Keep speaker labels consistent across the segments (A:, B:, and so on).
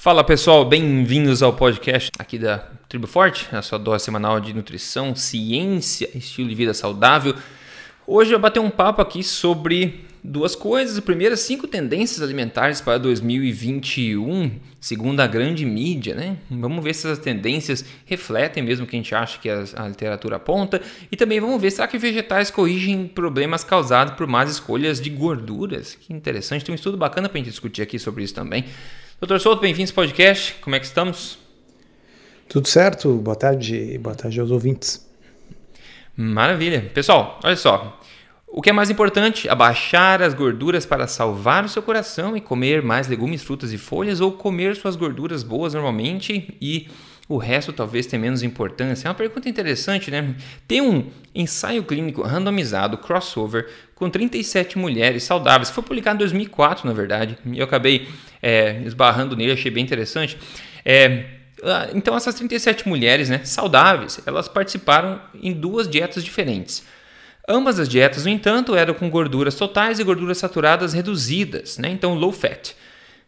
A: Fala pessoal, bem-vindos ao podcast aqui da Tribo Forte, a sua dose semanal de nutrição, ciência, estilo de vida saudável. Hoje eu bater um papo aqui sobre duas coisas. A primeira, cinco tendências alimentares para 2021, segundo a grande mídia, né? Vamos ver se essas tendências refletem mesmo o que a gente acha que a, a literatura aponta. E também vamos ver, será que vegetais corrigem problemas causados por más escolhas de gorduras? Que interessante, tem um estudo bacana para a gente discutir aqui sobre isso também. Doutor Souto, bem-vindo esse podcast. Como é que estamos?
B: Tudo certo. Boa tarde. Boa tarde aos ouvintes.
A: Maravilha. Pessoal, olha só. O que é mais importante? Abaixar as gorduras para salvar o seu coração e comer mais legumes, frutas e folhas ou comer suas gorduras boas normalmente e o resto talvez tenha menos importância? É uma pergunta interessante, né? Tem um ensaio clínico randomizado, crossover, com 37 mulheres saudáveis, foi publicado em 2004, na verdade, eu acabei é, esbarrando nele, achei bem interessante. É, então, essas 37 mulheres né, saudáveis, elas participaram em duas dietas diferentes. Ambas as dietas, no entanto, eram com gorduras totais e gorduras saturadas reduzidas, né? então low fat.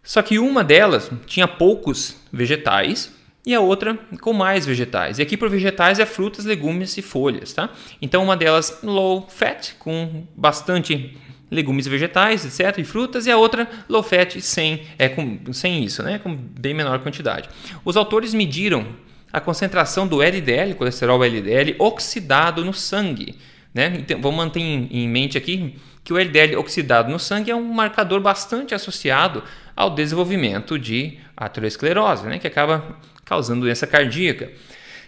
A: Só que uma delas tinha poucos vegetais e a outra com mais vegetais. E aqui por vegetais é frutas, legumes e folhas, tá? Então uma delas low fat com bastante legumes e vegetais, etc, e frutas, e a outra low fat sem é com sem isso, né? Com bem menor quantidade. Os autores mediram a concentração do LDL, colesterol LDL oxidado no sangue, né? Então vamos manter em mente aqui que o LDL oxidado no sangue é um marcador bastante associado ao desenvolvimento de aterosclerose, né? Que acaba causando doença cardíaca.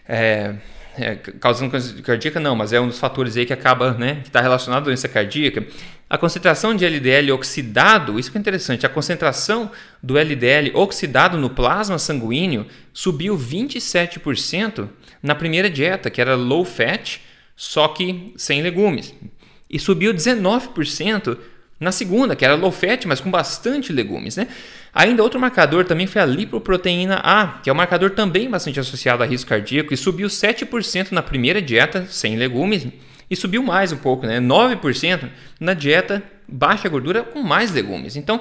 A: É, é, causando doença cardíaca não, mas é um dos fatores aí que acaba, né, que está relacionado à doença cardíaca. A concentração de LDL oxidado, isso que é interessante, a concentração do LDL oxidado no plasma sanguíneo subiu 27% na primeira dieta, que era low fat, só que sem legumes. E subiu 19% na segunda, que era low fat, mas com bastante legumes, né? Ainda outro marcador também foi a lipoproteína A, que é um marcador também bastante associado a risco cardíaco e subiu 7% na primeira dieta sem legumes e subiu mais um pouco, né? 9% na dieta baixa gordura com mais legumes. Então,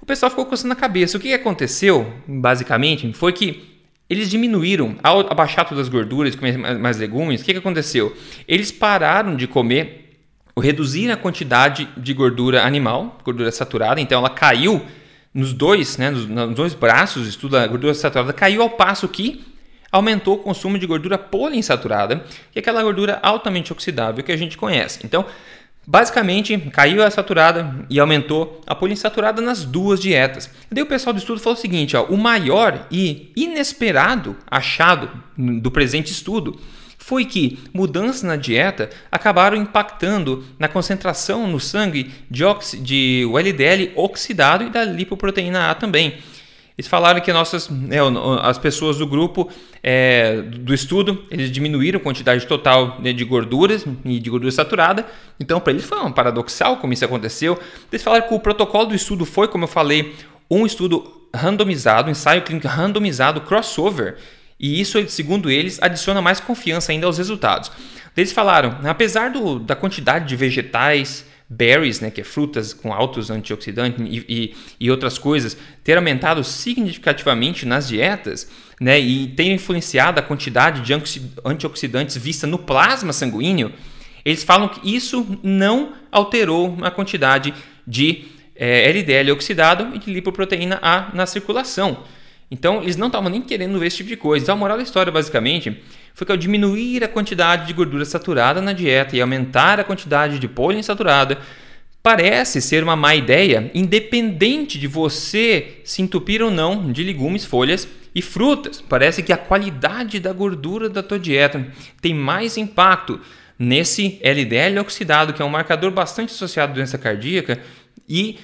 A: o pessoal ficou coçando a cabeça. O que aconteceu, basicamente, foi que eles diminuíram, ao abaixar todas as gorduras, comer mais legumes, o que aconteceu? Eles pararam de comer, reduzir a quantidade de gordura animal, gordura saturada, então ela caiu nos dois, né, nos, nos dois braços, estudo da gordura saturada caiu ao passo que aumentou o consumo de gordura poliinsaturada, que é aquela gordura altamente oxidável que a gente conhece. Então, basicamente, caiu a saturada e aumentou a poliinsaturada nas duas dietas. Daí o pessoal do estudo falou o seguinte, ó, o maior e inesperado achado do presente estudo foi que mudanças na dieta acabaram impactando na concentração no sangue de, de o LDL oxidado e da lipoproteína A também. Eles falaram que nossas, é, as pessoas do grupo é, do estudo eles diminuíram a quantidade total né, de gorduras e de gordura saturada. Então, para eles foi um paradoxal como isso aconteceu. Eles falaram que o protocolo do estudo foi, como eu falei, um estudo randomizado, um ensaio clínico randomizado crossover e isso, segundo eles, adiciona mais confiança ainda aos resultados. Eles falaram, apesar do, da quantidade de vegetais, berries, né, que é frutas com altos antioxidantes e, e, e, outras coisas, ter aumentado significativamente nas dietas né, e ter influenciado a quantidade de antioxidantes vista no plasma sanguíneo, eles falam que isso não alterou a quantidade de é, eh, LDL oxidado e de lipoproteína A na circulação. Então, eles não estavam nem querendo ver esse tipo de coisa. Então, a moral da história, basicamente, foi que ao diminuir a quantidade de gordura saturada na dieta e aumentar a quantidade de poliinsaturada, parece ser uma má ideia, independente de você se entupir ou não de legumes, folhas e frutas. Parece que a qualidade da gordura da tua dieta tem mais impacto nesse LDL oxidado, que é um marcador bastante associado à doença cardíaca, e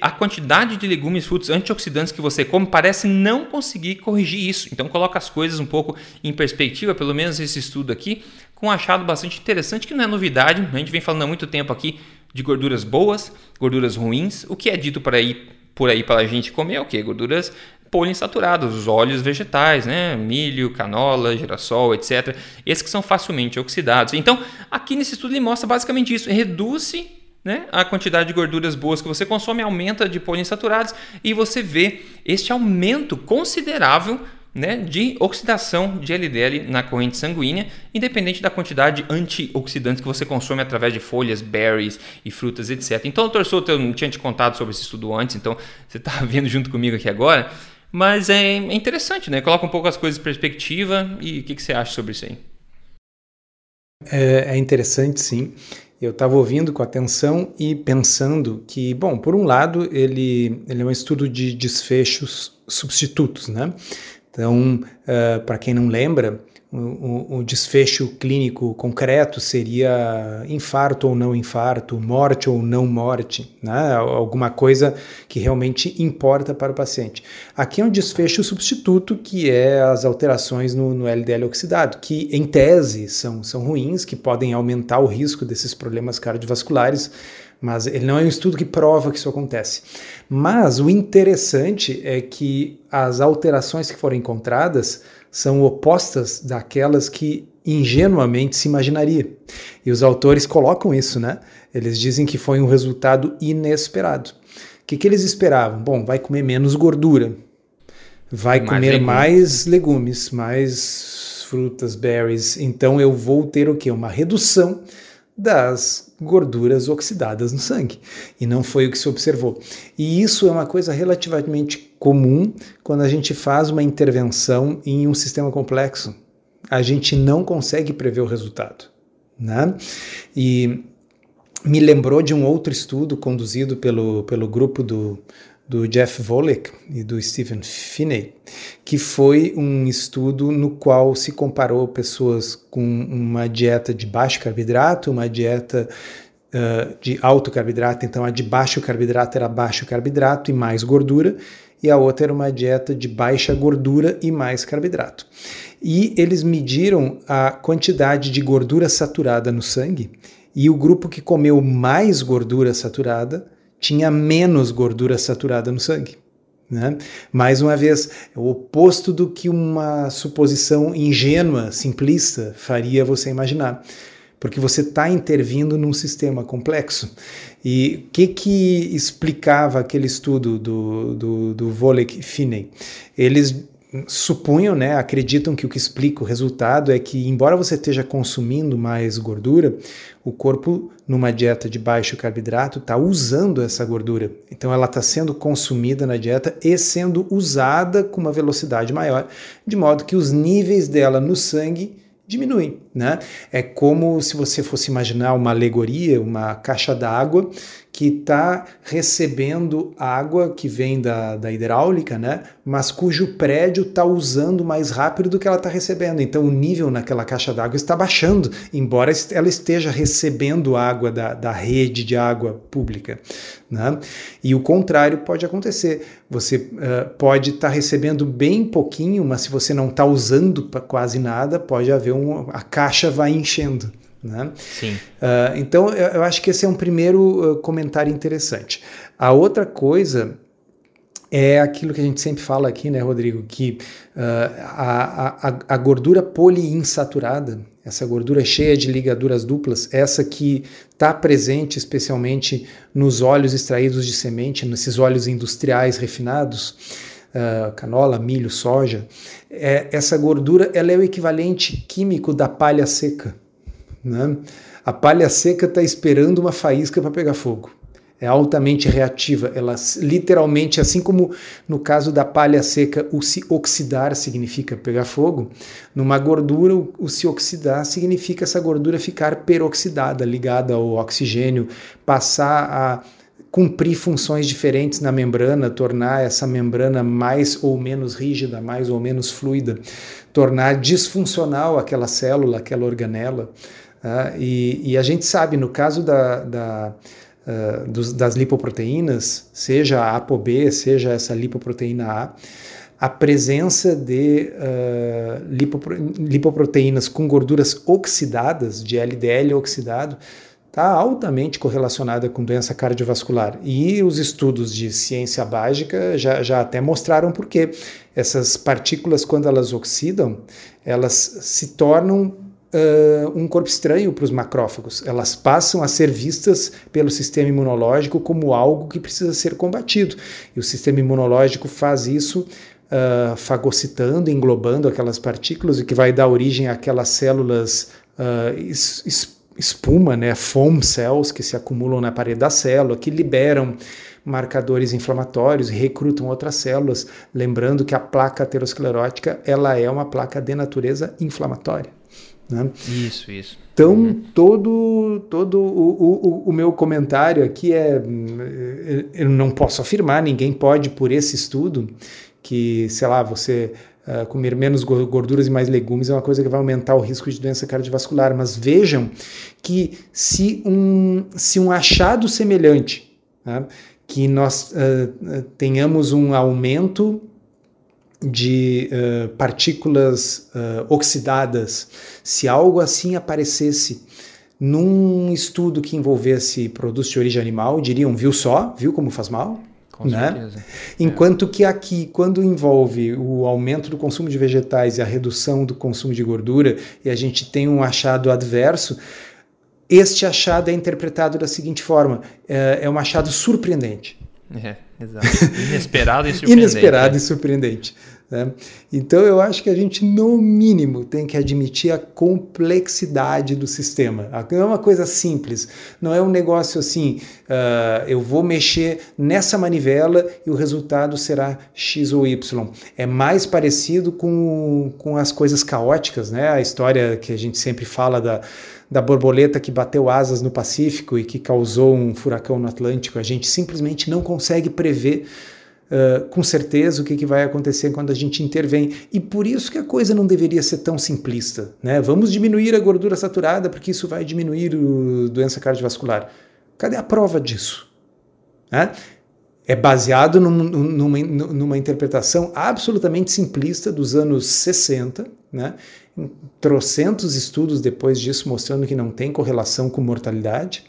A: a quantidade de legumes, frutos antioxidantes que você come parece não conseguir corrigir isso. Então coloca as coisas um pouco em perspectiva, pelo menos esse estudo aqui, com um achado bastante interessante que não é novidade. A gente vem falando há muito tempo aqui de gorduras boas, gorduras ruins. O que é dito por aí por aí para a gente comer é o que? Gorduras poliinsaturadas, os óleos vegetais, né? milho, canola, girassol, etc. Esses que são facilmente oxidados. Então, aqui nesse estudo ele mostra basicamente isso: reduz né, a quantidade de gorduras boas que você consome aumenta de poliinsaturados e você vê este aumento considerável né, de oxidação de LDL na corrente sanguínea, independente da quantidade de antioxidantes que você consome através de folhas, berries e frutas, etc. Então, doutor Souto, eu não tinha te contado sobre esse estudo antes, então você está vendo junto comigo aqui agora, mas é, interessante, né? Coloca um pouco as coisas em perspectiva e o que, que você acha sobre isso aí?
B: É, é interessante, sim. Eu estava ouvindo com atenção e pensando que, bom, por um lado, ele, ele é um estudo de desfechos substitutos, né? Então, uh, para quem não lembra, o, o, desfecho clínico concreto seria infarto ou não infarto, morte ou não morte, né? alguma coisa que realmente importa para o paciente. Aqui é um desfecho substituto, que é as alterações no, no LDL oxidado, que em tese são, são ruins, que podem aumentar o risco desses problemas cardiovasculares, mas ele não é um estudo que prova que isso acontece. Mas o interessante é que as alterações que foram encontradas são opostas daquelas que ingenuamente se imaginaria. E os autores colocam isso, né? Eles dizem que foi um resultado inesperado. O que, que eles esperavam? Bom, vai comer menos gordura, vai mais comer legumes. mais legumes, mais frutas, berries. Então eu vou ter o quê? Uma redução das gorduras oxidadas no sangue. E não foi o que se observou. E isso é uma coisa relativamente comum quando a gente faz uma intervenção em um sistema complexo. A gente não consegue prever o resultado. Né? E me lembrou de um outro estudo conduzido pelo, pelo grupo do, do Jeff Volek e do Stephen Finney, que foi um estudo no qual se comparou pessoas com uma dieta de baixo carboidrato, uma dieta uh, de alto carboidrato, então a de baixo carboidrato era baixo carboidrato e mais gordura, e a outra era uma dieta de baixa gordura e mais carboidrato. E eles mediram a quantidade de gordura saturada no sangue, e o grupo que comeu mais gordura saturada tinha menos gordura saturada no sangue. Né? Mais uma vez, é o oposto do que uma suposição ingênua, simplista, faria você imaginar. Porque você está intervindo num sistema complexo. E o que, que explicava aquele estudo do, do, do Volek Finney? Eles supunham, né, acreditam que o que explica o resultado é que, embora você esteja consumindo mais gordura, o corpo, numa dieta de baixo carboidrato, está usando essa gordura. Então, ela está sendo consumida na dieta e sendo usada com uma velocidade maior, de modo que os níveis dela no sangue diminuem. Né? É como se você fosse imaginar uma alegoria, uma caixa d'água que está recebendo água que vem da, da hidráulica, né? mas cujo prédio está usando mais rápido do que ela está recebendo. Então o nível naquela caixa d'água está baixando, embora ela esteja recebendo água da, da rede de água pública. Né? E o contrário pode acontecer. Você uh, pode estar tá recebendo bem pouquinho, mas se você não está usando quase nada, pode haver um. a caixa vai enchendo. Né?
A: Sim.
B: Uh, então, eu, acho que esse é um primeiro uh, comentário interessante. A outra coisa é aquilo que a gente sempre fala aqui, né, Rodrigo, que uh, a, a, a, gordura poliinsaturada, essa gordura cheia de ligaduras duplas, essa que está presente especialmente nos óleos extraídos de semente, nesses óleos industriais refinados, uh, canola, milho, soja, é, essa gordura ela é o equivalente químico da palha seca. Né? A palha seca está esperando uma faísca para pegar fogo. É altamente reativa. Ela literalmente, assim como no caso da palha seca, o se oxidar significa pegar fogo, numa gordura, o se oxidar significa essa gordura ficar peroxidada, ligada ao oxigênio, passar a cumprir funções diferentes na membrana, tornar essa membrana mais ou menos rígida, mais ou menos fluida, tornar disfuncional aquela célula, aquela organela. Tá? E, e, a gente sabe, no caso da, da uh, dos, das lipoproteínas, seja a ApoB, seja essa lipoproteína A, a presença de uh, lipopro lipoproteínas com gorduras oxidadas, de LDL oxidado, está altamente correlacionada com doença cardiovascular. E os estudos de ciência básica já, já até mostraram por quê. Essas partículas, quando elas oxidam, elas se tornam uh, um corpo estranho para os macrófagos. Elas passam a ser vistas pelo sistema imunológico como algo que precisa ser combatido. E o sistema imunológico faz isso uh, fagocitando, englobando aquelas partículas, o que vai dar origem àquelas células uh, es, es, espuma, né, foam cells, que se acumulam na parede da célula, que liberam marcadores inflamatórios recrutam outras células, lembrando que a placa aterosclerótica ela é uma placa de natureza inflamatória. Né?
A: Isso, isso.
B: Então, uhum. todo, todo o, o, o, meu comentário aqui é: eu não posso afirmar, ninguém pode, por esse estudo, que, sei lá, você uh, comer menos gorduras e mais legumes é uma coisa que vai aumentar o risco de doença cardiovascular. Mas vejam que se um, se um achado semelhante, né, que nós uh, tenhamos um aumento de uh, partículas oxidadas, se algo assim aparecesse num estudo que envolvesse produtos de origem animal, diriam, viu só, viu como faz mal?
A: Com né? certeza.
B: Enquanto é. que aqui, quando envolve o aumento do consumo de vegetais e a redução do consumo de gordura, e a gente tem um achado adverso, este achado é interpretado da seguinte forma: é, é um achado surpreendente.
A: É, exato. Inesperado e surpreendente.
B: Inesperado e surpreendente. Né? Então eu acho que a gente, no mínimo, tem que admitir a complexidade do sistema. Não é uma coisa simples, não é um negócio assim, uh, eu vou mexer nessa manivela e o resultado será X ou Y. É mais parecido com, com as coisas caóticas, né? a história que a gente sempre fala da da borboleta que bateu asas no Pacífico e que causou um furacão no Atlântico. A gente simplesmente não consegue prever com certeza o que, que vai acontecer quando a gente intervém. E por isso que a coisa não deveria ser tão simplista. Né? Vamos diminuir a gordura saturada porque isso vai diminuir a doença cardiovascular. Cadê a prova disso? Né? É baseado num, numa, numa interpretação absolutamente simplista dos anos 60, né? trocentos estudos depois disso mostrando que não tem correlação com mortalidade.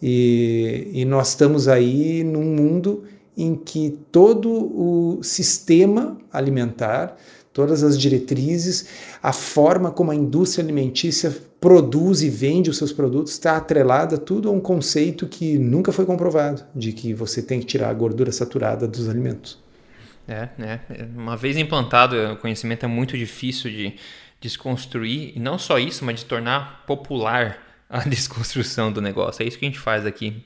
B: E, e nós estamos aí num mundo em que todo o sistema alimentar, todas as diretrizes, a forma como a indústria alimentícia produz e vende os seus produtos está atrelada tudo a um conceito que nunca foi comprovado, de que você tem que tirar a gordura saturada dos alimentos.
A: É, é. Uma vez implantado, o conhecimento é muito difícil de desconstruir, e não só isso, mas de tornar popular a desconstrução do negócio. É isso que a gente faz aqui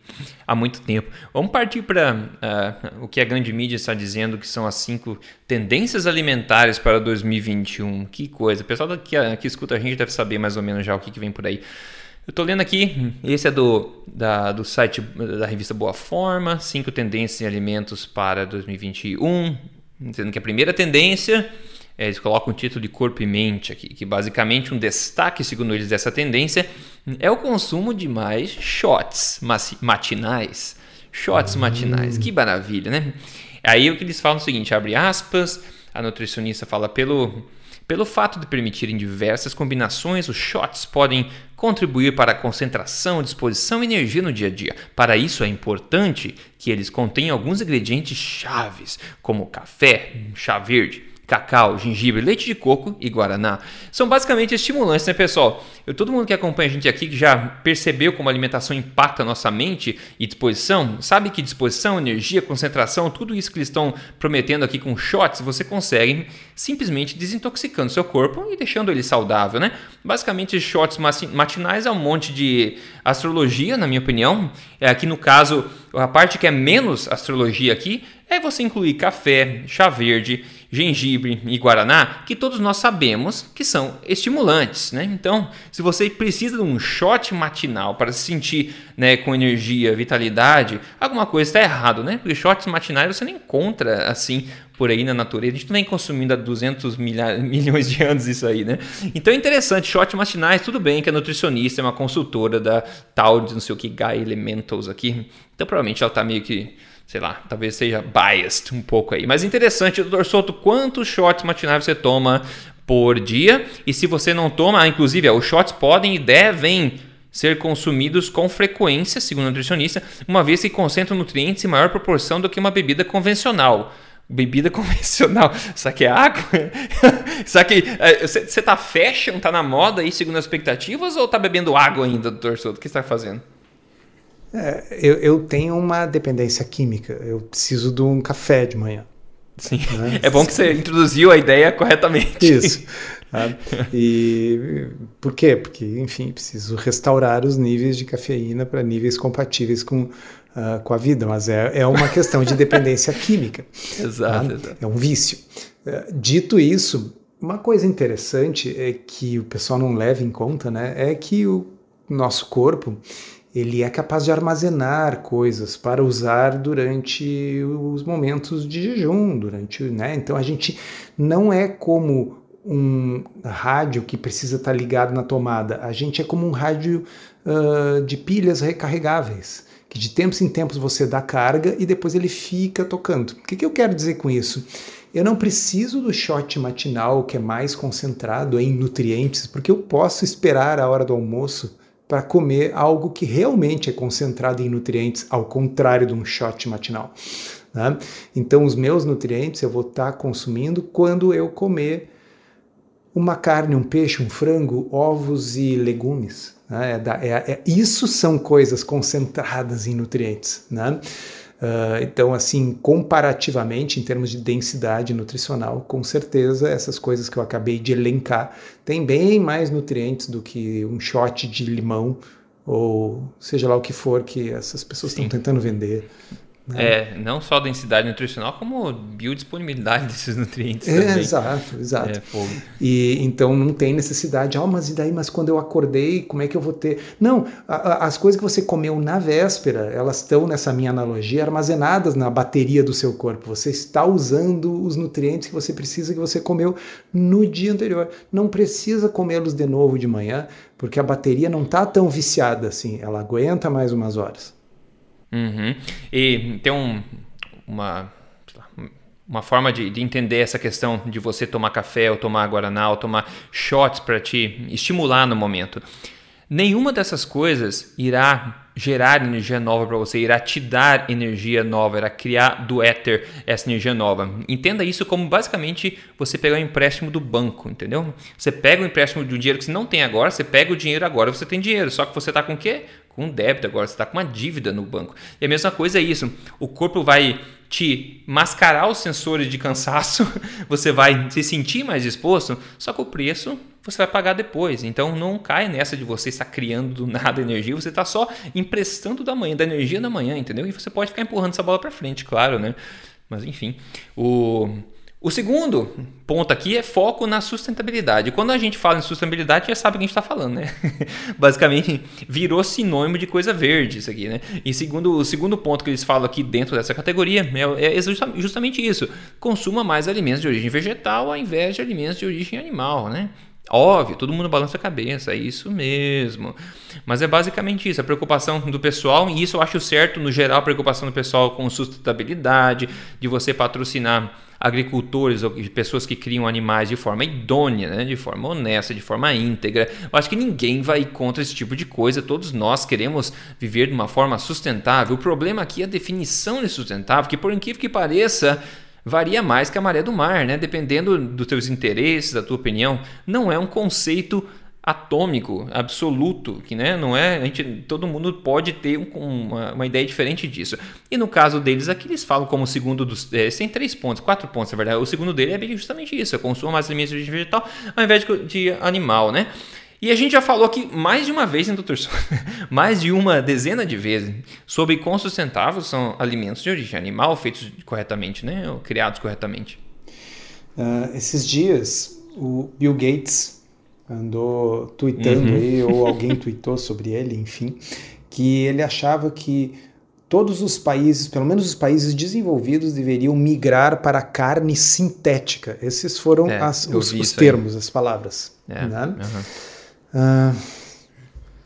A: há muito tempo. Vamos partir para uh, ah, o que a grande mídia está dizendo que são as cinco tendências alimentares para 2021. Que coisa. O pessoal que, que escuta a gente deve saber mais ou menos já o que, que vem por aí. Eu estou lendo aqui, esse é do, da, do site da revista Boa Forma, cinco tendências em alimentos para 2021, dizendo que a primeira tendência eles colocam o título de corpo e mente aqui, que basicamente um destaque, segundo eles, dessa tendência é o consumo de mais shots matinais. Shots matinais, que maravilha, né? Aí o que eles falam é o seguinte, abre aspas, a nutricionista fala pelo pelo fato de permitirem diversas combinações, os shots podem contribuir para a concentração, disposição e energia no dia a dia. Para isso é importante que eles contenham alguns ingredientes chaves, como café, chá verde, cacau, gengibre, leite de coco e guaraná. São basicamente estimulantes, né, pessoal? Eu, todo mundo que acompanha a gente aqui, que já percebeu como a alimentação impacta a nossa mente e disposição, sabe que disposição, energia, concentração, tudo isso que eles estão prometendo aqui com shots, você consegue simplesmente desintoxicando seu corpo e deixando ele saudável, né? Basicamente, shots matinais é um monte de astrologia, na minha opinião. É aqui no caso, a parte que é menos astrologia aqui é você incluir café, chá verde, gengibre e guaraná, que todos nós sabemos que são estimulantes, né? Então, se você precisa de um shot matinal para se sentir né, com energia, vitalidade, alguma coisa está errado, né? Porque shots matinais você não encontra assim por aí na natureza. A gente não vem consumindo há 200 milha, milhões de anos isso aí, né? Então é interessante, shots matinais, tudo bem que a nutricionista é uma consultora da tal de não sei o que, Guy Elementals aqui. Então provavelmente ela está meio que sei lá, talvez seja biased um pouco aí. Mas interessante, doutor Souto, quantos shots matinais você toma por dia? E se você não toma, inclusive, os shots podem e devem ser consumidos com frequência, segundo o nutricionista, uma vez que concentram nutrientes em maior proporção do que uma bebida convencional. Bebida convencional. Será que é água? Será que você é, tá fashion, tá na moda aí segundo as expectativas ou tá bebendo água ainda, doutor Souto? O que você tá fazendo?
B: É, eu, eu, tenho uma dependência química. Eu preciso de um café de manhã.
A: Sim. Né? É bom que você introduziu a ideia corretamente.
B: Isso. Tá? E por quê? Porque, enfim, preciso restaurar os níveis de cafeína para níveis compatíveis com, uh, com a vida, mas é, é uma questão de dependência química.
A: Exato, tá? exato.
B: É um vício. Uh, dito isso, uma coisa interessante é que o pessoal não leva em conta, né? É que o nosso corpo ele é capaz de armazenar coisas para usar durante os momentos de jejum, durante, né? Então a gente não é como um rádio que precisa estar ligado na tomada. A gente é como um rádio uh, de pilhas recarregáveis, que de tempos em tempos você dá carga e depois ele fica tocando. O que, que eu quero dizer com isso? Eu não preciso do shot matinal que é mais concentrado em nutrientes, porque eu posso esperar a hora do almoço para comer algo que realmente é concentrado em nutrientes, ao contrário de um shot matinal. Né? Então, os meus nutrientes eu vou estar tá consumindo quando eu comer uma carne, um peixe, um frango, ovos e legumes. Né? É, é, é, isso são coisas concentradas em nutrientes. Né? Uh, então, assim, comparativamente, em termos de densidade nutricional, com certeza essas coisas que eu acabei de elencar têm bem mais nutrientes do que um shot de limão ou seja lá o que for que essas pessoas estão tentando vender.
A: Né? É, não só densidade nutricional, como biodisponibilidade desses nutrientes
B: é, também. Exato, exato. É, e então não tem necessidade, ah, mas e daí, mas quando eu acordei, como é que eu vou ter? Não, a, a, as coisas que você comeu na véspera, elas estão, nessa minha analogia, armazenadas na bateria do seu corpo. Você está usando os nutrientes que você precisa, que você comeu no dia anterior. Não precisa comê-los de novo de manhã, porque a bateria não está tão viciada assim, ela aguenta mais umas horas.
A: Uhum. E tem um, uma, uma forma de, de, entender essa questão de você tomar café ou tomar guaraná ou tomar shots para te estimular no momento. Nenhuma dessas coisas irá gerar energia nova para você, irá te dar energia nova, irá criar do éter essa energia nova. Entenda isso como basicamente você pegar um empréstimo do banco, entendeu? Você pega o um empréstimo de um dinheiro que você não tem agora, você pega o dinheiro agora, você tem dinheiro, só que você está com o quê? com débito agora, você está com uma dívida no banco. E a mesma coisa é isso. O corpo vai te mascarar os sensores de cansaço, você vai se sentir mais disposto, só que o preço você vai pagar depois. Então não cai nessa de você estar criando do nada energia, você está só emprestando da manhã, da energia da manhã, entendeu? E você pode ficar empurrando essa bola para frente, claro, né? Mas enfim, o o segundo ponto aqui é foco na sustentabilidade. Quando a gente fala em sustentabilidade, já sabe o que a gente está falando, né? Basicamente, virou sinônimo de coisa verde isso aqui, né? E segundo, o segundo ponto que eles falam aqui dentro dessa categoria é, é justamente isso. Consuma mais alimentos de origem vegetal ao invés de alimentos de origem animal, né? Óbvio, todo mundo balança a cabeça, é isso mesmo. Mas é basicamente isso, a preocupação do pessoal, e isso eu acho certo, no geral, a preocupação do pessoal com sustentabilidade, de você patrocinar agricultores ou pessoas que criam animais de forma idônea, né? de forma honesta, de forma íntegra. Eu acho que ninguém vai contra esse tipo de coisa. Todos nós queremos viver de uma forma sustentável. O problema aqui é a definição de sustentável, que por incrível que pareça, varia mais que a maré do mar, né? Dependendo dos teus interesses, da tua opinião, não é um conceito atômico, absoluto, que né, não é, a gente, todo mundo pode ter um, uma, uma, ideia diferente disso. E no caso deles aqui eles falam como segundo dos, é, tem três pontos, quatro pontos na verdade. O segundo dele é justamente isso, é consuma mais alimentos de vegetal ao invés de, de animal, né? E a gente já falou aqui mais de uma vez, hein, doutor mais de uma dezena de vezes, sobre quão sustentáveis são alimentos de origem animal feitos corretamente, né? Ou criados corretamente.
B: Uh, esses dias, o Bill Gates andou tweetando uhum. aí, ou alguém tweetou sobre ele, enfim, que ele achava que todos os países, pelo menos os países desenvolvidos, deveriam migrar para a carne sintética. Esses foram é, as, os, os termos, as palavras. É, né? uhum.
A: Uh,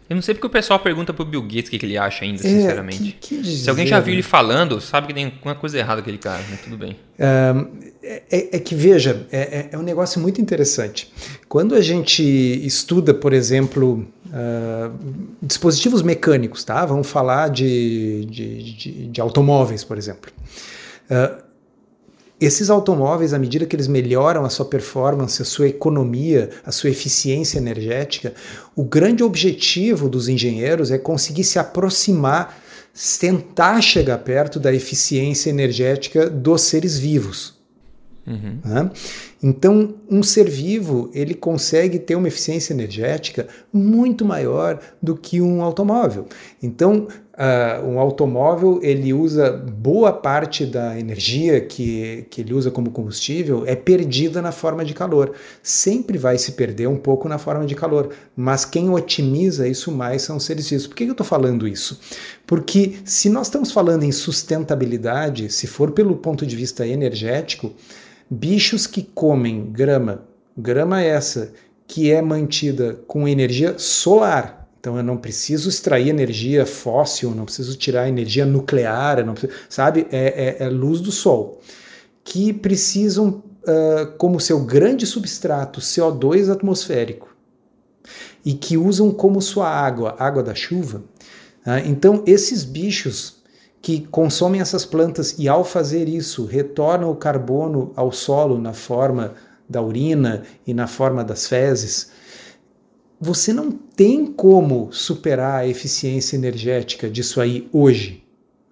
A: eu não sei porque o pessoal pergunta pro Bill Gates o que, que ele acha ainda, é, sinceramente. Que, que dizer, Se alguém já viu ele falando, sabe que tem uma coisa errada aquele cara, mas tudo bem.
B: Uh, é, é, que, veja, é, é, é, um negócio muito interessante. Quando a gente estuda, por exemplo, uh, dispositivos mecânicos, tá? Vamos falar de, de, de, de automóveis, por exemplo. Uh, esses automóveis, à medida que eles melhoram a sua performance, a sua economia, a sua eficiência energética, o grande objetivo dos engenheiros é conseguir se aproximar, tentar chegar perto da eficiência energética dos seres vivos. Uhum. Né? Então, um ser vivo ele consegue ter uma eficiência energética muito maior do que um automóvel. Então, uh, um automóvel ele usa boa parte da energia que, que ele usa como combustível é perdida na forma de calor. Sempre vai se perder um pouco na forma de calor, mas quem otimiza isso mais são os seres vivos. Por que eu estou falando isso? Porque se nós estamos falando em sustentabilidade, se for pelo ponto de vista energético, bichos que comem grama, grama essa que é mantida com energia solar. Então eu não preciso extrair energia fóssil, não preciso tirar energia nuclear, não preciso, sabe? É, é, é, luz do sol. Que precisam, uh, como seu grande substrato, CO2 atmosférico. E que usam como sua água, água da chuva. Uh, então esses bichos que consomem essas plantas e, ao fazer isso, retornam o carbono ao solo na forma da urina e na forma das fezes, você não tem como superar a eficiência energética disso aí hoje.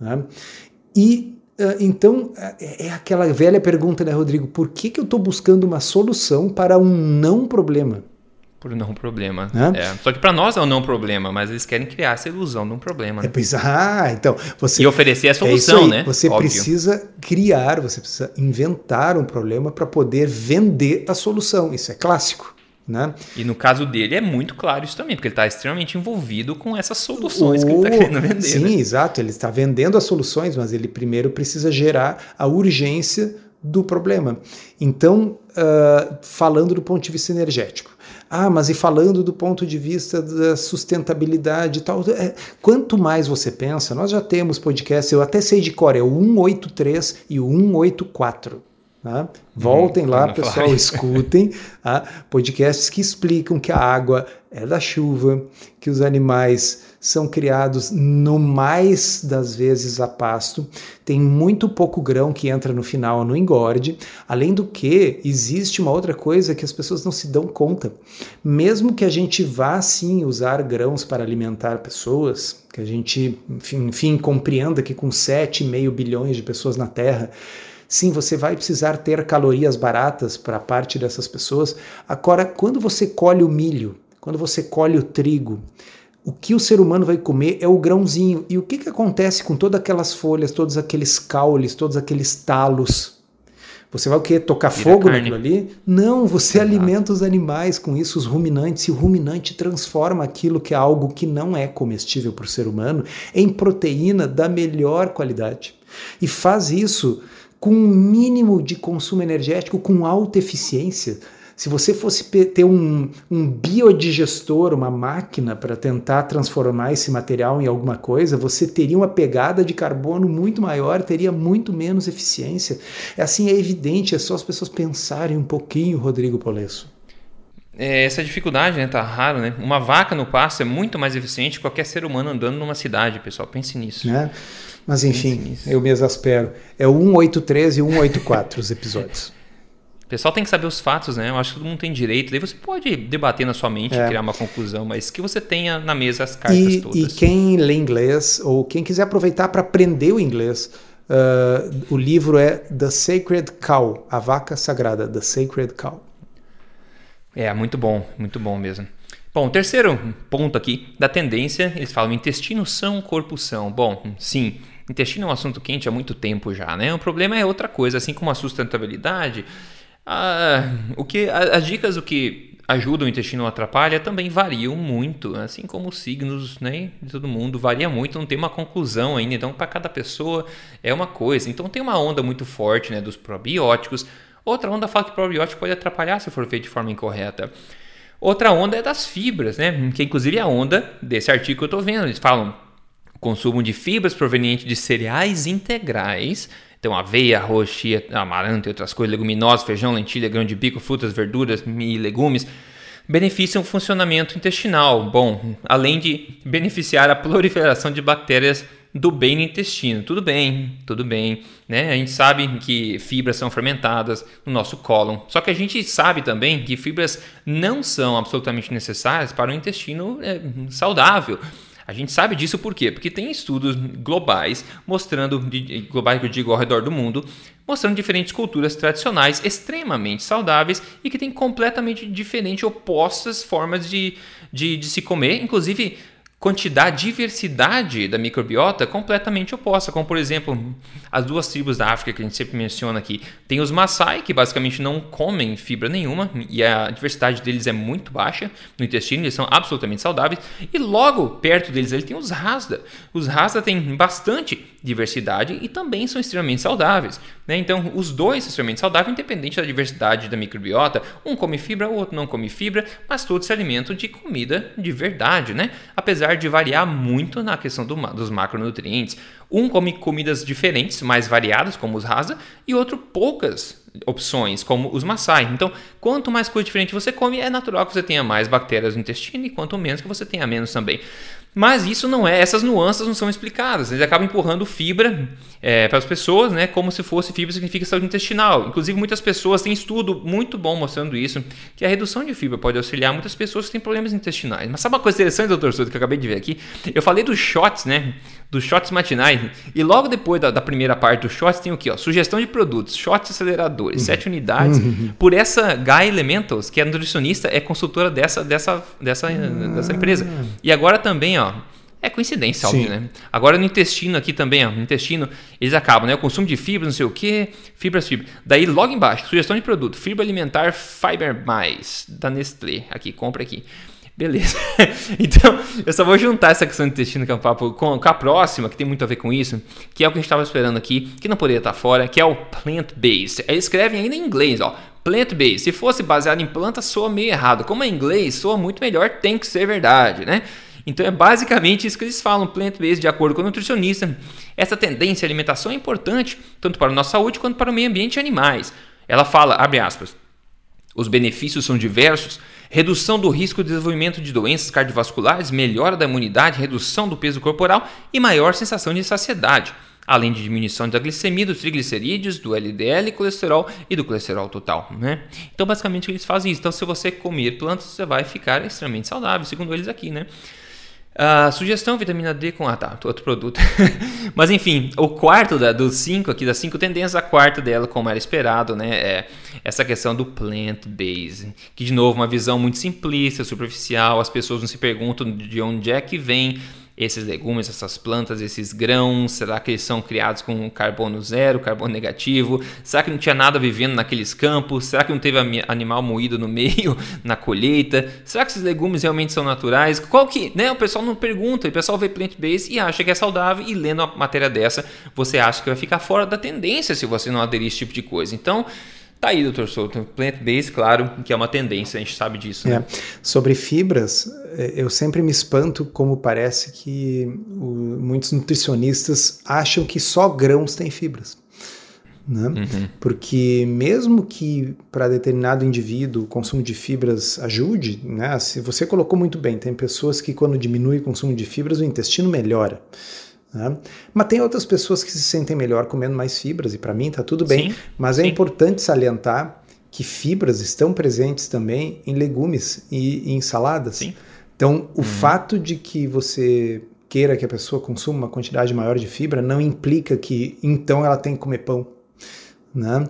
B: Né? E ah, então é, é aquela velha pergunta, né, Rodrigo? Por que, que eu estou buscando uma solução para um não problema?
A: por não problema. É. Só que para nós é um não problema, mas eles querem criar essa ilusão de um problema. Né?
B: É, pois, ah, então você
A: e oferecer a é solução, é né?
B: Você Óbvio. precisa criar, você precisa inventar um problema para poder vender a solução. Isso é clássico. Né?
A: E no caso dele é muito claro isso também, porque ele está extremamente envolvido com essas soluções o... que ele está querendo vender.
B: Sim,
A: né?
B: exato. Ele está vendendo as soluções, mas ele primeiro precisa gerar a urgência do problema. Então, uh, falando do ponto de vista energético, ah, mas e falando do ponto de vista da sustentabilidade e tal, é, quanto mais você pensa, nós já temos podcast, eu até sei de cor, é o 183 e o 184. Tá? Voltem hum, lá, pessoal, escutem tá? podcasts que explicam que a água é da chuva, que os animais são criados no mais das vezes a pasto, tem muito pouco grão que entra no final no engorde. Além do que, existe uma outra coisa que as pessoas não se dão conta. Mesmo que a gente vá sim usar grãos para alimentar pessoas, que a gente, enfim, enfim compreenda que com 7,5 bilhões de pessoas na Terra, Sim, você vai precisar ter calorias baratas para parte dessas pessoas. Agora, quando você colhe o milho, quando você colhe o trigo, o que o ser humano vai comer é o grãozinho. E o que, que acontece com todas aquelas folhas, todos aqueles caules, todos aqueles talos? Você vai o quê? Tocar Vira fogo carne. naquilo ali? Não, você Exato. alimenta os animais com isso, os ruminantes, e o ruminante transforma aquilo que é algo que não é comestível para o ser humano em proteína da melhor qualidade. E faz isso com um mínimo de consumo energético, com alta eficiência. Se você fosse ter um, um biodigestor, uma máquina para tentar transformar esse material em alguma coisa, você teria uma pegada de carbono muito maior, teria muito menos eficiência. É assim, é evidente, é só as pessoas pensarem um pouquinho, Rodrigo Polesso.
A: É, essa dificuldade, né? Tá raro, né? Uma vaca no pasto é muito mais eficiente que qualquer ser humano andando numa cidade, pessoal. Pense nisso.
B: É. Mas enfim, eu me exaspero. É o 183 e 184 os episódios.
A: O pessoal tem que saber os fatos, né? Eu acho que todo mundo tem direito. Daí você pode debater na sua mente, é. criar uma conclusão, mas que você tenha na mesa as cartas
B: e,
A: todas.
B: E quem lê inglês, ou quem quiser aproveitar para aprender o inglês, uh, o livro é The Sacred Cow, A Vaca Sagrada, The Sacred Cow.
A: É, muito bom, muito bom mesmo. Bom, terceiro ponto aqui da tendência, eles falam intestino são, corpo são. Bom, sim, intestino é um assunto quente há muito tempo já, né? O problema é outra coisa, assim como a sustentabilidade, o que, as dicas o que ajudam o intestino ou atrapalha também variam muito, assim como os signos né, de todo mundo, varia muito, não tem uma conclusão ainda, então para cada pessoa é uma coisa. Então tem uma onda muito forte né, dos probióticos, outra onda fala que probiótico pode atrapalhar se for feito de forma incorreta. Outra onda é das fibras, né? Que inclusive é a onda desse artigo que eu estou vendo. Eles falam consumo de fibras provenientes de cereais integrais. Então, aveia, arroz, chia, amaranto e outras coisas, leguminosas, feijão, lentilha, grão de bico, frutas, verduras e legumes beneficiam o funcionamento intestinal. Bom, além de beneficiar a proliferação de bactérias do bem no intestino. Tudo bem, tudo bem. Né? A gente sabe que fibras são fermentadas no nosso cólon. Só que a gente sabe também que fibras não são absolutamente necessárias para o intestino é, saudável. A gente sabe disso por quê? Porque tem estudos globais mostrando, globais que eu digo ao redor do mundo, mostrando diferentes culturas tradicionais extremamente saudáveis e que têm completamente diferentes, opostas formas de, de, de se comer, inclusive quantidade, diversidade da microbiota completamente oposta, como por exemplo as duas tribos da África que a gente sempre menciona aqui. Tem os Maasai, que basicamente não comem fibra nenhuma e a diversidade deles é muito baixa no intestino, eles são absolutamente saudáveis. E logo perto deles ele tem os Rasta. Os Rasta têm bastante diversidade e também são extremamente saudáveis. Né? Então, os dois são extremamente saudáveis, independente da diversidade da microbiota. Um come fibra, o outro não come fibra, mas todos se alimentam de comida de verdade, né? apesar de variar muito na questão do, dos macronutrientes. Um come comidas diferentes, mais variadas, como os rasa, e outro poucas opções, como os Maasai. Então, quanto mais coisa diferente você come, é natural que você tenha mais bactérias no intestino, e quanto menos que você tenha menos também. Mas isso não é, essas nuances não são explicadas. Eles acabam empurrando fibra é, para as pessoas, né, como se fosse fibra significa saúde intestinal. Inclusive, muitas pessoas têm estudo muito bom mostrando isso, que a redução de fibra pode auxiliar muitas pessoas que têm problemas intestinais. Mas sabe uma coisa interessante, doutor Souto, que eu acabei de ver aqui? Eu falei dos shots, né, dos shots matinais, e logo depois da, da primeira parte dos shots tem o quê? Ó, sugestão de produtos, shots aceleradores, uhum. 7 unidades, uhum. por essa Guy Elementals, que é nutricionista, é consultora dessa, dessa, dessa, uhum. dessa empresa. E agora também, ó, ó, é coincidência, óbvio, né? Agora no intestino aqui também, ó, no intestino, eles acabam, né? O consumo de fibras, não sei o que, fibras, fibras. Daí logo embaixo, sugestão de produto, fibra alimentar Fiber Mais, da Nestlé. Aqui, compra aqui. Beleza. então, eu só vou juntar essa questão do intestino, que é um papo, com, com, a próxima, que tem muito a ver com isso, que é o que a gente estava esperando aqui, que não poderia estar fora, que é o plant-based. Eles escrevem ainda em inglês, ó. Plant-based. Se fosse baseado em planta, soa meio errado. Como é inglês, soa muito melhor, tem que ser verdade, né? Então é basicamente isso que eles falam, plant-based, de acordo com o nutricionista. Essa tendência à alimentação é importante, tanto para a nossa saúde quanto para o meio ambiente e animais. Ela fala, abre aspas, os benefícios são diversos, redução do risco de desenvolvimento de doenças cardiovasculares, melhora da imunidade, redução do peso corporal e maior sensação de saciedade, além de diminuição da glicemia, dos triglicerídeos, do LDL, colesterol e do colesterol total. Né? Então, basicamente, eles fazem isso. Então, se você comer plantas, você vai ficar extremamente saudável, segundo eles aqui. Né? Uh, sugestão vitamina D com ah tá, outro produto. Mas enfim, o quarto da, dos cinco aqui, das cinco tendências, a quarta dela, como era esperado, né, é essa questão do plant-based, que de novo uma visão muito simplista, superficial, as pessoas não se perguntam de onde é que vem esses legumes, essas plantas, esses grãos? Será que eles são criados com carbono zero, carbono negativo? Será que não tinha nada vivendo naqueles campos? Será que não teve animal moído no meio, na colheita? Será que esses legumes realmente são naturais? Qual que, né? O pessoal não pergunta, o pessoal vê plant-based e acha que é saudável e lendo uma matéria dessa, você acha que vai ficar fora da tendência se você não aderir a esse tipo de coisa. Então, Tá aí, doutor Souto. Plant-based, claro, que é uma tendência, a gente sabe disso. Né?
B: É. Sobre fibras, é, eu sempre me espanto como parece que o, muitos nutricionistas acham que só grãos têm fibras. Né? Uhum. Porque mesmo que para determinado indivíduo o consumo de fibras ajude, né? se você colocou muito bem, tem pessoas que quando diminui o consumo de fibras o intestino melhora. Né? Mas tem outras pessoas que se sentem melhor comendo mais fibras, e para mim está tudo bem. Sim, mas é sim. importante salientar que fibras estão presentes também em legumes e em saladas. Sim. Então, o uhum. fato de que você queira que a pessoa consuma uma quantidade maior de fibra não implica que então ela tem que comer pão. Né?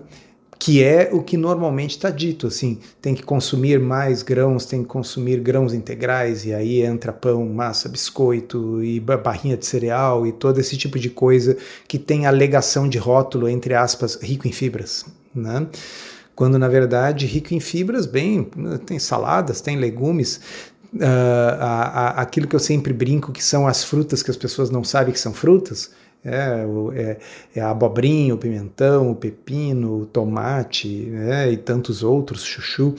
B: Que é o que normalmente está dito, assim, tem que consumir mais grãos, tem que consumir grãos integrais, e aí entra pão, massa, biscoito e barrinha de cereal e todo esse tipo de coisa que tem alegação de rótulo, entre aspas, rico em fibras, né? Quando na verdade rico em fibras, bem, tem saladas, tem legumes, uh, a, a, aquilo que eu sempre brinco que são as frutas que as pessoas não sabem que são frutas, é, é, é, a abobrinha, o pimentão, o pepino, o tomate é, e tantos outros, chuchu.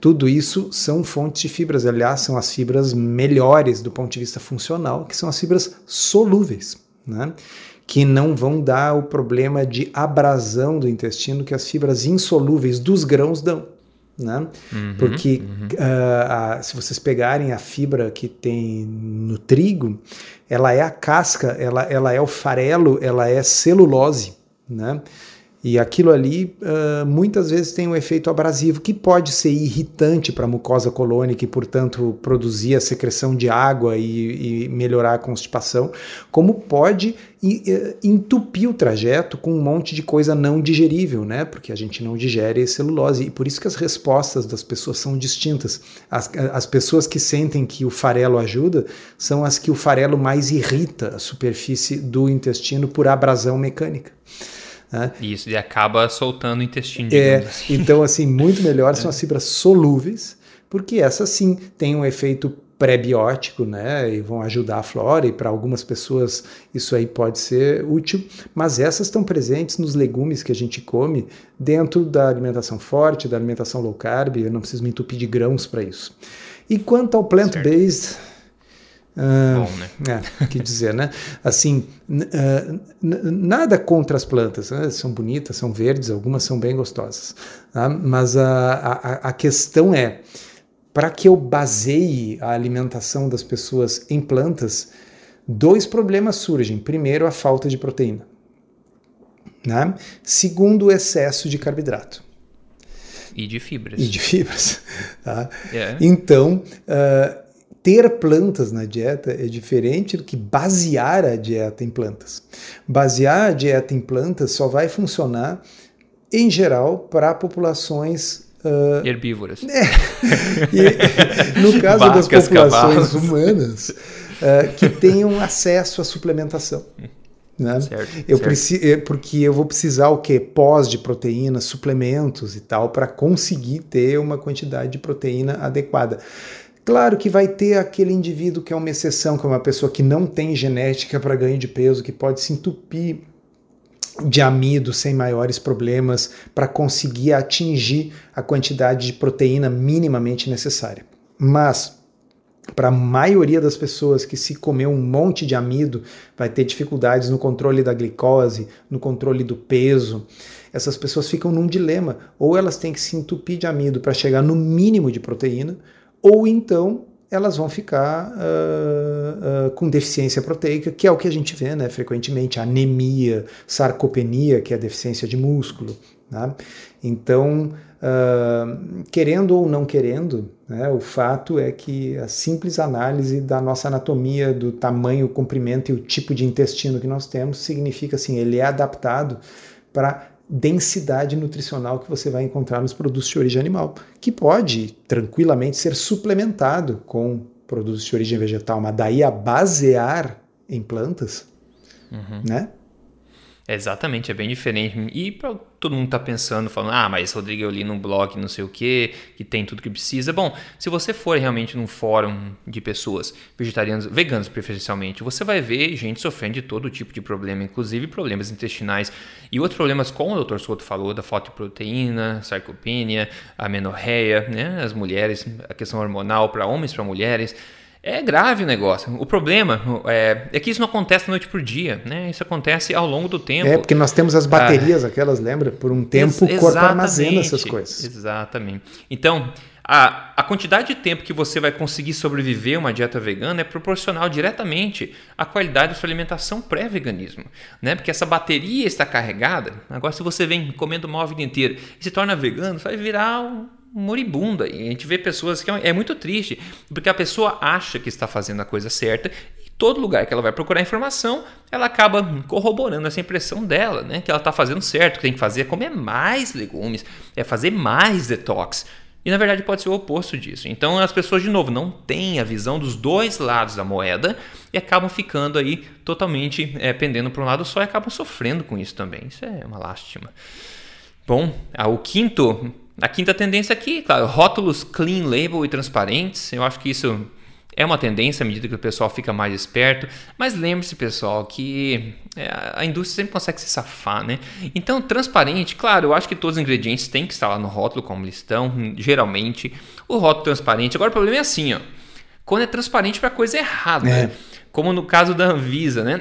B: Tudo isso são fontes de fibras. Aliás, são as fibras melhores do ponto de vista funcional, que são as fibras solúveis, né? que não vão dar o problema de abrasão do intestino que as fibras insolúveis dos grãos dão. Né? Uhum, Porque uhum. Uh, a, se vocês pegarem a fibra que tem no trigo, ela é a casca, ela, ela é o farelo, ela é celulose. Né? E aquilo ali uh, muitas vezes tem um efeito abrasivo que pode ser irritante para a mucosa colônica e, portanto, produzir a secreção de água e, e melhorar a constipação, como pode entupir o trajeto com um monte de coisa não digerível, né? Porque a gente não digere celulose. E por isso que as respostas das pessoas são distintas. As, as pessoas que sentem que o farelo ajuda são as que o farelo mais irrita a superfície do intestino por abrasão mecânica.
A: Né? Isso, e acaba soltando o intestino.
B: É, assim. Então, assim, muito melhor são é. as fibras solúveis, porque essas sim têm um efeito pré-biótico, né, e vão ajudar a flora, e para algumas pessoas isso aí pode ser útil, mas essas estão presentes nos legumes que a gente come dentro da alimentação forte, da alimentação low carb, eu não preciso me entupir de grãos para isso. E quanto ao plant-based, Uh, Bom, né? É, que dizer, né? Assim, uh, nada contra as plantas, né? são bonitas, são verdes, algumas são bem gostosas. Tá? Mas a, a, a questão é, para que eu baseie a alimentação das pessoas em plantas, dois problemas surgem. Primeiro, a falta de proteína. Né? Segundo, o excesso de carboidrato.
A: E de fibras.
B: E de fibras. Tá? Yeah. É. Então, uh, ter plantas na dieta é diferente do que basear a dieta em plantas. Basear a dieta em plantas só vai funcionar, em geral, para populações
A: Uh, Herbívoras.
B: É. E, no caso Vacas, das populações cavalos. humanas, uh, que tenham acesso à suplementação. Né? Certo, eu certo. É, porque eu vou precisar o que? Pós de proteína, suplementos e tal, para conseguir ter uma quantidade de proteína adequada. Claro que vai ter aquele indivíduo que é uma exceção, que é uma pessoa que não tem genética para ganho de peso, que pode se entupir de amido sem maiores problemas para conseguir atingir a quantidade de proteína minimamente necessária. Mas para a maioria das pessoas que se comer um monte de amido vai ter dificuldades no controle da glicose, no controle do peso. Essas pessoas ficam num dilema, ou elas têm que se entupir de amido para chegar no mínimo de proteína, ou então elas vão ficar uh, uh, com deficiência proteica, que é o que a gente vê né, frequentemente, anemia, sarcopenia, que é a deficiência de músculo. Né? Então, uh, querendo ou não querendo, né, o fato é que a simples análise da nossa anatomia, do tamanho, comprimento e o tipo de intestino que nós temos, significa assim, ele é adaptado para densidade nutricional que você vai encontrar nos produtos de origem animal, que pode tranquilamente ser suplementado com produtos de origem vegetal, mas daí a basear em plantas, uhum. né?
A: Exatamente, é bem diferente. E para todo mundo tá pensando, falando, ah, mas Rodrigo, eu li num blog, não sei o que, que tem tudo que precisa. Bom, se você for realmente num fórum de pessoas vegetarianas, veganas preferencialmente, você vai ver gente sofrendo de todo tipo de problema, inclusive problemas intestinais e outros problemas, como o Dr. Soto falou, da falta de proteína, sarcopenia, a menorreia, né, as mulheres, a questão hormonal para homens, para mulheres. É grave o negócio. O problema é, é, que isso não acontece noite por dia, né? Isso acontece ao longo do tempo.
B: É, porque nós temos as baterias, ah, aquelas, lembra? Por um tempo o corpo armazena essas coisas.
A: Exatamente. Então, a, a quantidade de tempo que você vai conseguir sobreviver uma dieta vegana é proporcional diretamente à qualidade da sua alimentação pré-veganismo, né? Porque essa bateria está carregada. Agora, se você vem comendo mal a vida inteira e se torna vegano, vai virar um moribunda. E a gente vê pessoas que é, é muito triste, porque a pessoa acha que está fazendo a coisa certa e todo lugar que ela vai procurar informação, ela acaba corroborando essa impressão dela, né? Que ela está fazendo certo, que tem que fazer é comer mais legumes, é fazer mais detox. E na verdade pode ser o oposto disso. Então as pessoas, de novo, não têm a visão dos dois lados da moeda e acabam ficando aí totalmente é, pendendo para um lado só e acabam sofrendo com isso também. Isso é uma lástima. Bom, ah, o quinto a quinta tendência aqui, claro, rótulos clean label e transparentes. Eu acho que isso é uma tendência à medida que o pessoal fica mais esperto. Mas lembre-se, pessoal, que é, a indústria sempre consegue se safar, né? Então, transparente, claro, eu acho que todos os ingredientes têm que estar lá no rótulo como eles estão, geralmente. O rótulo transparente. Agora, o problema é assim, ó. Quando é transparente para coisa errada, é. né? Como no caso da Anvisa, né?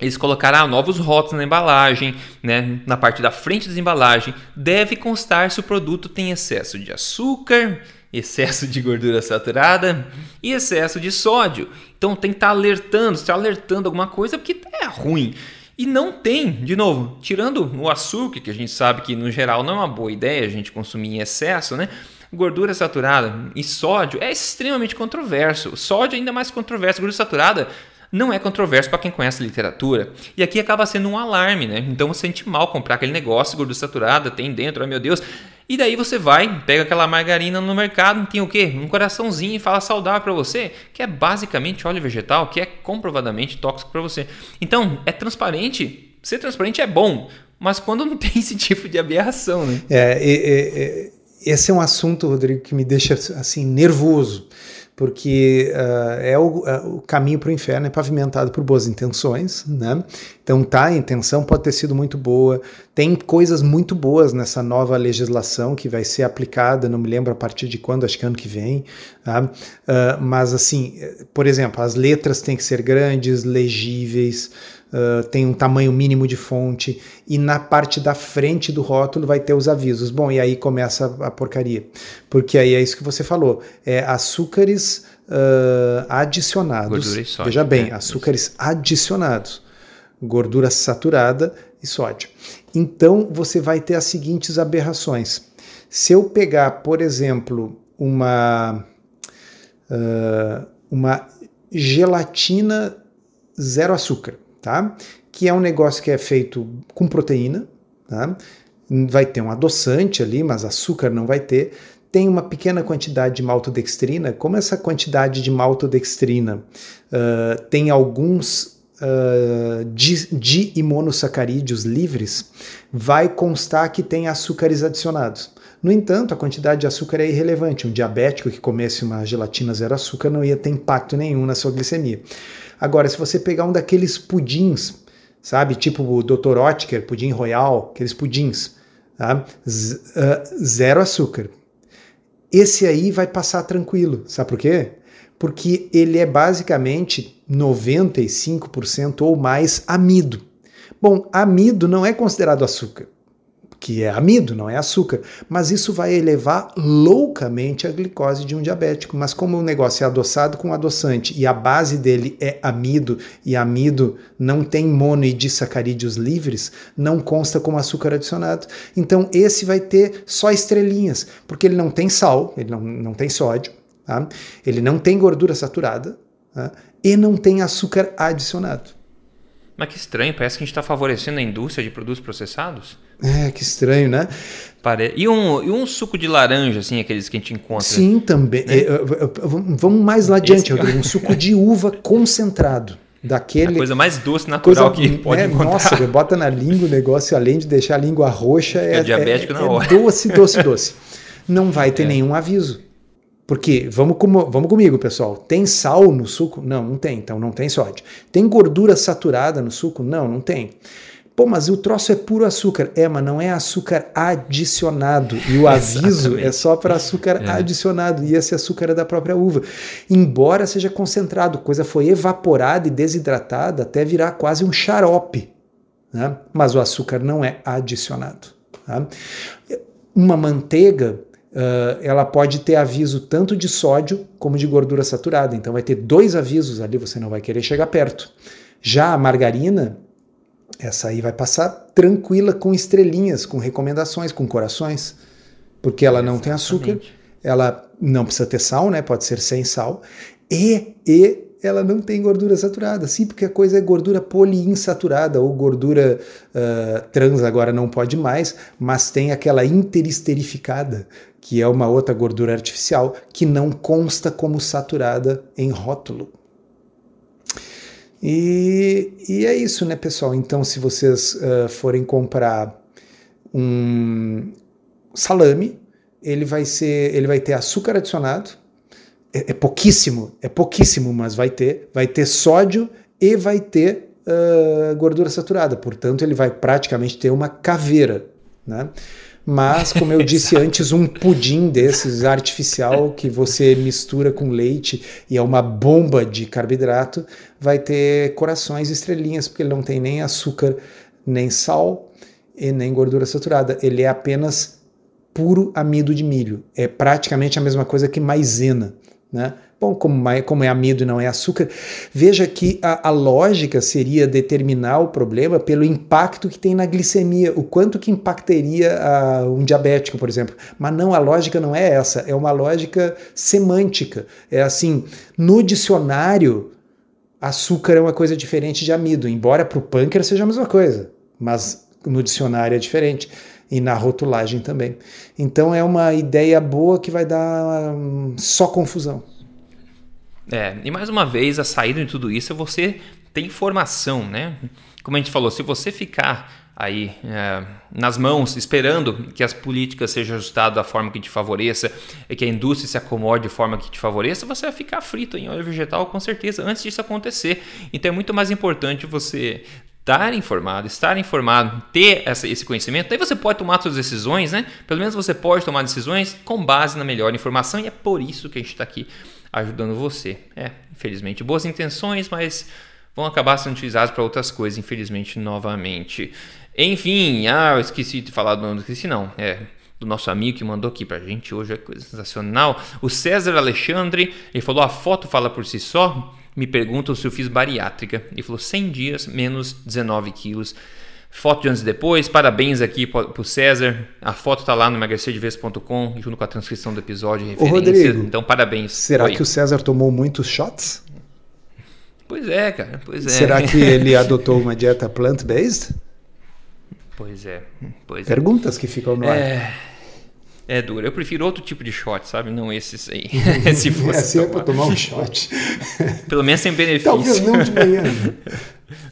A: Eles colocaram novos rótulos na embalagem, né? na parte da frente da embalagem. Deve constar se o produto tem excesso de açúcar, excesso de gordura saturada e excesso de sódio. Então tem que estar tá alertando, está alertando alguma coisa porque é ruim. E não tem, de novo, tirando o açúcar, que a gente sabe que no geral não é uma boa ideia a gente consumir em excesso, né? Gordura saturada e sódio é extremamente controverso. Sódio é ainda mais controverso. Gordura saturada não é controverso para quem conhece literatura. E aqui acaba sendo um alarme, né? Então você sente mal comprar aquele negócio, gordura saturada, tem dentro, ai meu Deus. E daí você vai, pega aquela margarina no mercado, tem o quê? Um coraçãozinho e fala saudável para você, que é basicamente óleo vegetal, que é comprovadamente tóxico para você. Então, é transparente. Ser transparente é bom, mas quando não tem esse tipo de aberração, né?
B: É, é, é, esse é um assunto, Rodrigo, que me deixa assim nervoso porque uh, é o, uh, o caminho para o inferno é pavimentado por boas intenções, né? Então tá, a intenção pode ter sido muito boa, tem coisas muito boas nessa nova legislação que vai ser aplicada, não me lembro a partir de quando, acho que ano que vem, tá? Uh, mas assim, por exemplo, as letras têm que ser grandes, legíveis, uh, tem um tamanho mínimo de fonte, e na parte da frente do rótulo vai ter os avisos. Bom, e aí começa a porcaria. Porque aí é isso que você falou: é açúcares uh, adicionados. Sódio, Veja bem, né? açúcares adicionados. Gordura saturada e sódio. Então você vai ter as seguintes aberrações. Se eu pegar, por exemplo, uma, uh, uma gelatina zero açúcar, tá? Que é um negócio que é feito com proteína, tá? Vai ter um adoçante ali, mas açúcar não vai ter. Tem uma pequena quantidade de maltodextrina. Como essa quantidade de maltodextrina uh, tem alguns uh, di, imonossacarídeos livres, vai constar que tem açúcares adicionados. No entanto, a quantidade de açúcar é irrelevante. Um diabético que comesse uma gelatina zero açúcar não ia ter impacto nenhum na sua glicemia. Agora, se você pegar um daqueles pudins, sabe, tipo o Dr. Oetker, pudim royal, aqueles pudins, tá? Uh, zero açúcar. Esse aí vai passar tranquilo, sabe por quê? Porque ele é basicamente 95% ou mais amido. Bom, amido não é considerado açúcar que é amido, não é açúcar, mas isso vai elevar loucamente a glicose de um diabético. Mas como o negócio é adoçado com adoçante e a base dele é amido e amido não tem mono e disacarídeos livres, não consta como açúcar adicionado. Então esse vai ter só estrelinhas, porque ele não tem sal, ele não, não tem sódio, tá? ele não tem gordura saturada tá? e não tem açúcar adicionado.
A: Mas que estranho, parece que a gente está favorecendo a indústria de produtos processados.
B: É, que estranho, né?
A: Pare... E, um, e um suco de laranja, assim, aqueles que a gente encontra?
B: Sim, também. Né? É, vamos mais lá adiante, Rodrigo. Um suco de uva concentrado. Daquele...
A: A coisa mais doce, natural coisa, que pode é, encontrar.
B: Nossa, bota na língua o negócio, além de deixar a língua roxa, é,
A: diabético
B: é,
A: na hora.
B: É doce, doce, doce. Não vai ter é. nenhum aviso. Porque, vamos, com, vamos comigo, pessoal. Tem sal no suco? Não, não tem. Então não tem sódio. Tem gordura saturada no suco? Não, não tem. Pô, mas o troço é puro açúcar. É, mas não é açúcar adicionado. E o aviso é só para açúcar é. adicionado. E esse açúcar é da própria uva. Embora seja concentrado, coisa foi evaporada e desidratada até virar quase um xarope. Né? Mas o açúcar não é adicionado. Tá? Uma manteiga uh, ela pode ter aviso tanto de sódio como de gordura saturada. Então vai ter dois avisos ali, você não vai querer chegar perto. Já a margarina, essa aí vai passar tranquila com estrelinhas, com recomendações, com corações, porque ela não tem açúcar, ela não precisa ter sal, né? Pode ser sem sal. E, e ela não tem gordura saturada. Sim, porque a coisa é gordura poliinsaturada ou gordura uh, trans, agora não pode mais, mas tem aquela interesterificada, que é uma outra gordura artificial que não consta como saturada em rótulo. E, e é isso, né, pessoal? Então, se vocês uh, forem comprar um salame, ele vai ser, ele vai ter açúcar adicionado, é, é, pouquíssimo, é pouquíssimo, mas vai ter, vai ter sódio e vai ter uh, gordura saturada. Portanto, ele vai praticamente ter uma caveira, né? mas como eu disse antes, um pudim desses artificial que você mistura com leite e é uma bomba de carboidrato, vai ter corações estrelinhas, porque ele não tem nem açúcar, nem sal e nem gordura saturada. Ele é apenas puro amido de milho. É praticamente a mesma coisa que maisena, né? Bom, como, como é amido e não é açúcar, veja que a, a, lógica seria determinar o problema pelo impacto que tem na glicemia, o quanto que impactaria a, um diabético, por exemplo. Mas não, a lógica não é essa, é uma lógica semântica. É assim, no dicionário, açúcar é uma coisa diferente de amido, embora para o pâncreas seja a mesma coisa, mas no dicionário é diferente e na rotulagem também. Então é uma ideia boa que vai dar um, só confusão.
A: É, e mais uma vez, a saída de tudo isso é você ter informação, né? Como a gente falou, se você ficar aí é, nas mãos, esperando que as políticas sejam ajustadas da forma que te favoreça e que a indústria se acomode de forma que te favoreça, você vai ficar frito em óleo vegetal com certeza antes disso acontecer. Então é muito mais importante você estar informado, estar informado, ter essa, esse conhecimento, daí você pode tomar suas decisões, né? Pelo menos você pode tomar decisões com base na melhor informação e é por isso que a gente está aqui ajudando você. É, infelizmente, boas intenções, mas vão acabar sendo utilizadas para outras coisas, infelizmente, novamente. Enfim, ah, eu esqueci de falar do nome, esqueci não, é do nosso amigo que mandou aqui pra gente hoje, é coisa sensacional. O César Alexandre, ele falou: a foto fala por si só. Me perguntam se eu fiz bariátrica. Ele falou 100 dias, menos 19 quilos. Foto de antes e depois, parabéns aqui pro César. A foto tá lá no emagrecerdeves.com, junto com a transcrição do episódio e
B: Rodrigo,
A: então, parabéns.
B: Será Oi. que o César tomou muitos shots?
A: Pois é, cara, pois é.
B: Será que ele adotou uma dieta plant-based?
A: Pois é, pois
B: é. Perguntas é. que ficam no ar.
A: É... É duro. Eu prefiro outro tipo de shot, sabe? Não esses aí. Se fosse
B: tomar. é pra tomar um shot.
A: Pelo menos sem benefício.
B: Talvez não de manhã.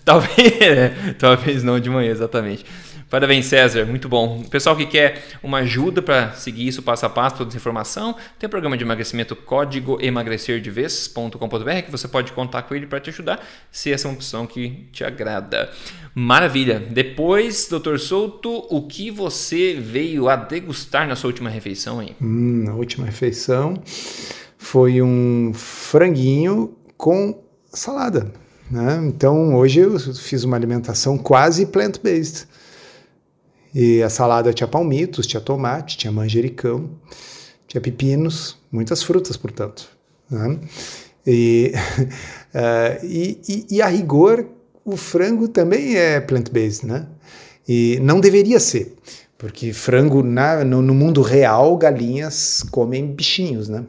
A: talvez, é, talvez não de manhã, exatamente. Parabéns, César, muito bom. Pessoal que quer uma ajuda para seguir isso passo a passo, toda essa informação, tem o programa de emagrecimento código emagrecerdevez.com.br que você pode contar com ele para te ajudar, se essa é uma opção que te agrada. Maravilha. Depois, doutor Souto, o que você veio a degustar na sua última refeição aí?
B: Hum, na última refeição foi um franguinho com salada. Né? Então hoje eu fiz uma alimentação quase plant-based. E a salada tinha palmitos, tinha tomate, tinha manjericão, tinha pepinos, muitas frutas, portanto. Né? E, uh, e, e, e, a rigor, o frango também é plant-based, né? E não deveria ser, porque frango, na, no, no mundo real, galinhas comem bichinhos, né?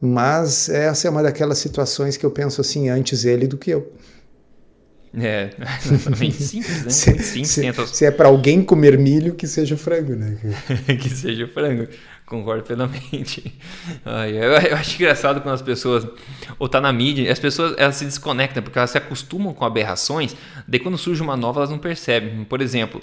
B: Mas essa é uma daquelas situações que eu penso assim, antes ele do que eu.
A: É, exatamente simples, né? se, simples,
B: se, tenta... se é para alguém comer milho, que seja frango, né?
A: que seja frango, concordo plenamente. Ai, eu, eu, acho engraçado quando as pessoas, ou tá na mídia, as pessoas elas se desconectam, porque elas se acostumam com aberrações, daí quando surge uma nova elas não percebem. Por exemplo,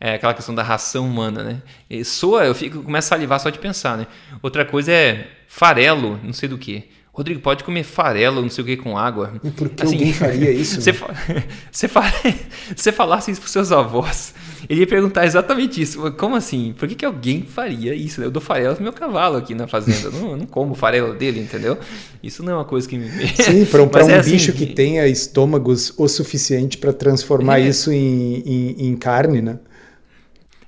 A: é aquela questão da ração humana, né? E soa, eu fico, começo a salivar só de pensar, né? Outra coisa é farelo, não sei do que. Rodrigo, pode comer farelo, não sei o que, com água.
B: E por que assim, alguém faria isso?
A: Você, você, fala, você falasse isso para seus avós, ele ia perguntar exatamente isso. Como assim? Por que, que alguém faria isso? Eu dou farelo pro meu cavalo aqui na fazenda. Eu não, não como farelo dele, entendeu? Isso não é uma coisa que me.
B: Sim, para um, é assim, bicho que tenha estômagos o suficiente para transformar é. isso em, em, em carne, né?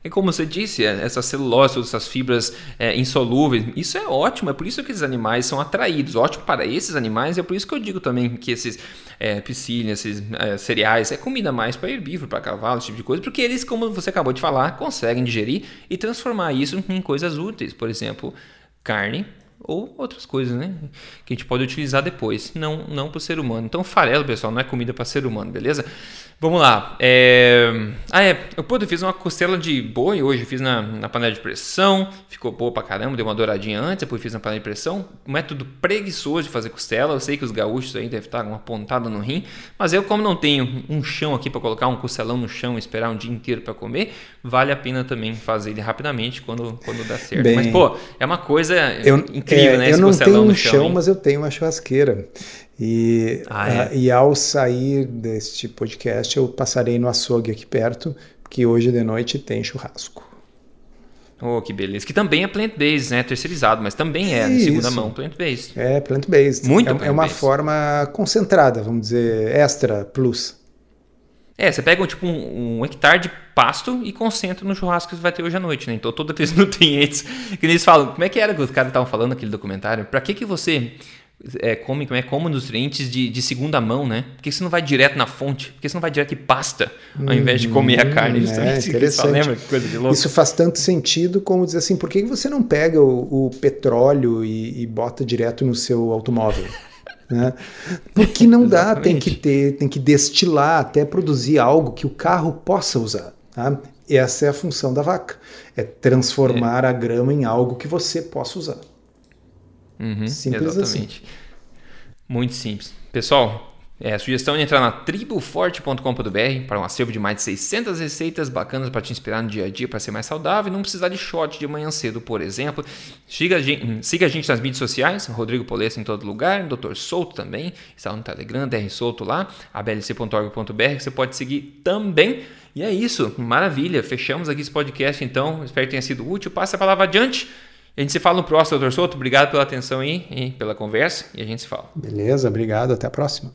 A: E como você disse, é, essas celulose, essas fibras é, insolúveis, isso é ótimo, é por isso que esses animais são atraídos. Ótimo para esses animais, é por isso que eu digo também que esses é, esses é, cereais, é comida mais para herbívoro, para cavalo, esse tipo de coisa, porque eles, como você acabou de falar, conseguem digerir e transformar isso em coisas úteis. Por exemplo, carne, ou outras coisas, né? Que a gente pode utilizar depois, não não para o ser humano. Então, farelo, pessoal, não é comida para ser humano, beleza? Vamos lá. É... Ah, é. Eu, pô, eu fiz uma costela de boi hoje. Fiz na, na panela de pressão. Ficou boa pra caramba. Deu uma douradinha antes. Depois fiz na panela de pressão. Método preguiçoso de fazer costela. Eu sei que os gaúchos aí devem estar uma pontada no rim. Mas eu, como não tenho um chão aqui para colocar um costelão no chão e esperar um dia inteiro para comer, vale a pena também fazer ele rapidamente quando, quando dá certo. Bem, mas, pô, é uma coisa eu, incrível,
B: é,
A: né?
B: Eu não tenho um chão, chão mas eu tenho uma churrasqueira. E, ah, é? uh, e ao sair deste podcast, eu passarei no açougue aqui perto, que hoje de noite tem churrasco.
A: Oh, que beleza. Que também é plant-based, né? Terceirizado, mas também é, de segunda mão, plant-based.
B: É, plant-based.
A: Muito
B: é,
A: plant
B: é uma forma concentrada, vamos dizer, extra, plus.
A: É, você pega tipo um, um, hectare de pasto e concentra no churrasco que você vai ter hoje à noite, né? Então todos aqueles nutrientes que eles falam. Como é que era que os caras estavam falando naquele documentário? Para que que você é, come, como é, como nutrientes de, de segunda mão, né? Por que você não vai direto na fonte? Por que você não vai direto e pasta, ao invés de comer a carne?
B: Hum, é, interessante. Lembra? Coisa de louco. Isso faz tanto sentido como dizer assim, por que você não pega o, o petróleo e, e, bota direto no seu automóvel? né? Porque não dá, tem que ter, tem que destilar até produzir algo que o carro possa usar. Tá? Essa é a função da vaca, é transformar é. a grama em algo que você possa usar.
A: Uhum, simples assim. exatamente. assim. Muito simples. Pessoal, é, a sugestão é entrar na triboforte.com.br para um acervo de mais de 600 receitas bacanas para te inspirar no dia a dia para ser mais saudável e não precisar de shot de manhã cedo, por exemplo. Siga a gente, siga a gente nas mídias sociais, Rodrigo Polesso em todo lugar, Dr. Souto também, está no Telegram, DR Souto lá, ablc.org.br, que você pode seguir também. E é isso, maravilha. Fechamos aqui esse podcast então. Espero que tenha sido útil. Passe a palavra adiante. A gente se fala no próximo, doutor Souto. Obrigado pela atenção aí e pela conversa e a gente se fala.
B: Beleza, obrigado. Até a próxima.